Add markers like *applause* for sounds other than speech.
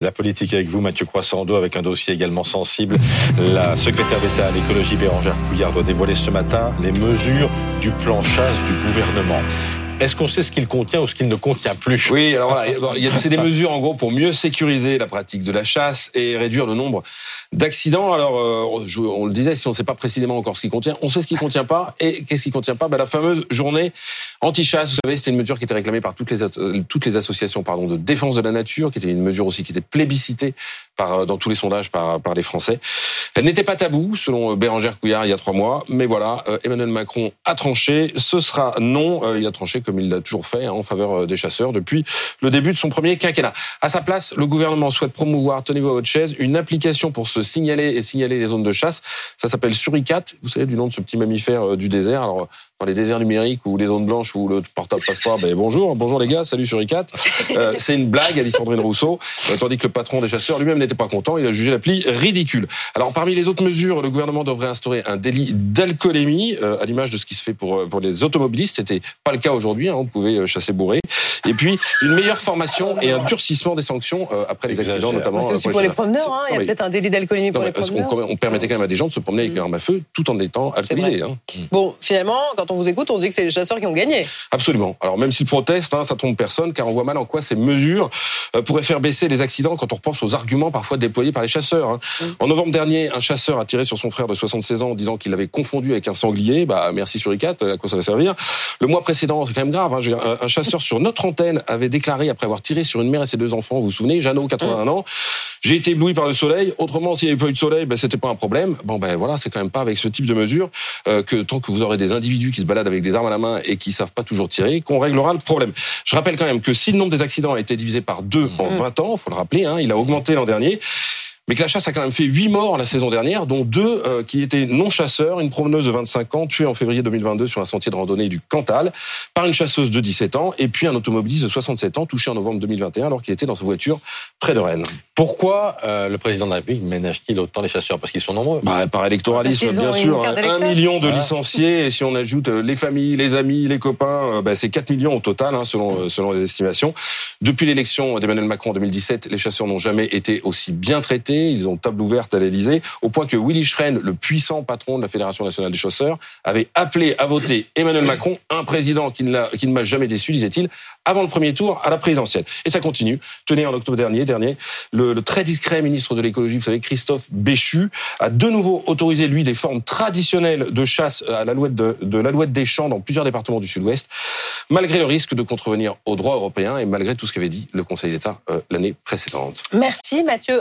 La politique avec vous, Mathieu Croissando, avec un dossier également sensible. La secrétaire d'État à l'écologie Bérangère Couillard doit dévoiler ce matin les mesures du plan chasse du gouvernement. Est-ce qu'on sait ce qu'il contient ou ce qu'il ne contient plus Oui, alors voilà, c'est des mesures en gros pour mieux sécuriser la pratique de la chasse et réduire le nombre d'accidents. Alors, euh, on le disait, si on ne sait pas précisément encore ce qu'il contient, on sait ce qu'il contient pas. Et qu'est-ce qu'il contient pas? Ben, La fameuse journée anti-chasse, vous savez, c'était une mesure qui était réclamée par toutes les, euh, toutes les associations pardon, de défense de la nature, qui était une mesure aussi qui était plébiscitée par, euh, dans tous les sondages par, par les Français. Elle n'était pas tabou, selon Bérangère Couillard, il y a trois mois. Mais voilà, Emmanuel Macron a tranché. Ce sera non. Il a tranché comme il l'a toujours fait hein, en faveur euh, des chasseurs depuis le début de son premier quinquennat. À sa place, le gouvernement souhaite promouvoir, tenez-vous à votre chaise, une application pour se signaler et signaler les zones de chasse. Ça s'appelle Suricat, vous savez, du nom de ce petit mammifère euh, du désert. Alors, dans les déserts numériques ou les zones blanches ou le portable passeport, ben bonjour, bonjour les gars, salut Suricat. Euh, *laughs* c'est une blague, a dit Sandrine Rousseau, tandis que le patron des chasseurs lui-même n'était pas content, il a jugé l'appli ridicule. Alors parmi les autres mesures, le gouvernement devrait instaurer un délit d'alcoolémie, à l'image de ce qui se fait pour, pour les automobilistes. C'était pas le cas aujourd'hui, hein, on pouvait chasser bourré. Et puis, une meilleure formation et un durcissement des sanctions euh, après les accidents, notamment. C'est aussi pour les promeneurs, hein. il y a peut-être un délit d'alcoolémie pour les promeneurs. On, permettait quand même à des gens de se promener avec une arme à feu tout en étant alcoolisés. Hein. Bon, finalement, quand on vous écoute, on dit que c'est les chasseurs qui ont gagné. Absolument. Alors, même s'ils protestent, hein, ça trompe personne, car on voit mal en quoi ces mesures euh, pourraient faire baisser les accidents quand on repense aux arguments parfois déployés par les chasseurs. Hein. En novembre dernier, un chasseur a tiré sur son frère de 76 ans en disant qu'il l'avait confondu avec un sanglier. Bah, merci sur les quatre, à quoi ça va servir Le mois précédent, quand même grave. Un, un chasseur sur notre antenne avait déclaré après avoir tiré sur une mère et ses deux enfants. Vous vous souvenez, Jeannot, 81 ans. J'ai été ébloui par le soleil. Autrement, s'il n'y avait pas eu de soleil, ben, c'était pas un problème. Bon, ben voilà, c'est quand même pas avec ce type de mesure euh, que tant que vous aurez des individus qui se baladent avec des armes à la main et qui savent pas toujours tirer, qu'on réglera le problème. Je rappelle quand même que si le nombre des accidents a été divisé par deux en 20 ans, faut le rappeler, hein, il a augmenté l'an dernier mais que la chasse a quand même fait huit morts la saison dernière, dont deux euh, qui étaient non chasseurs, une promeneuse de 25 ans tuée en février 2022 sur un sentier de randonnée du Cantal par une chasseuse de 17 ans, et puis un automobiliste de 67 ans touché en novembre 2021 alors qu'il était dans sa voiture près de Rennes. Pourquoi euh, le président de la République ménage-t-il autant les chasseurs? Parce qu'ils sont nombreux. Bah, par électoralisme, bien sûr. Un million de licenciés, et si on ajoute euh, les familles, les amis, les copains, bah, c'est 4 millions au total, hein, selon, selon les estimations. Depuis l'élection d'Emmanuel Macron en 2017, les chasseurs n'ont jamais été aussi bien traités ils ont table ouverte à l'Elysée, au point que Willy Schren, le puissant patron de la Fédération nationale des chasseurs, avait appelé à voter Emmanuel Macron, un président qui ne m'a jamais déçu, disait-il, avant le premier tour à la présidentielle. Et ça continue. Tenez, en octobre dernier, dernier le, très discret ministre de l'écologie, vous savez, Christophe Béchu, a de nouveau autorisé, lui, des formes traditionnelles de chasse à l'alouette des champs dans plusieurs départements du Sud-Ouest, malgré le risque de contrevenir au droit européen et malgré tout ce qu'avait dit le Conseil d'État euh, l'année précédente. Merci Mathieu.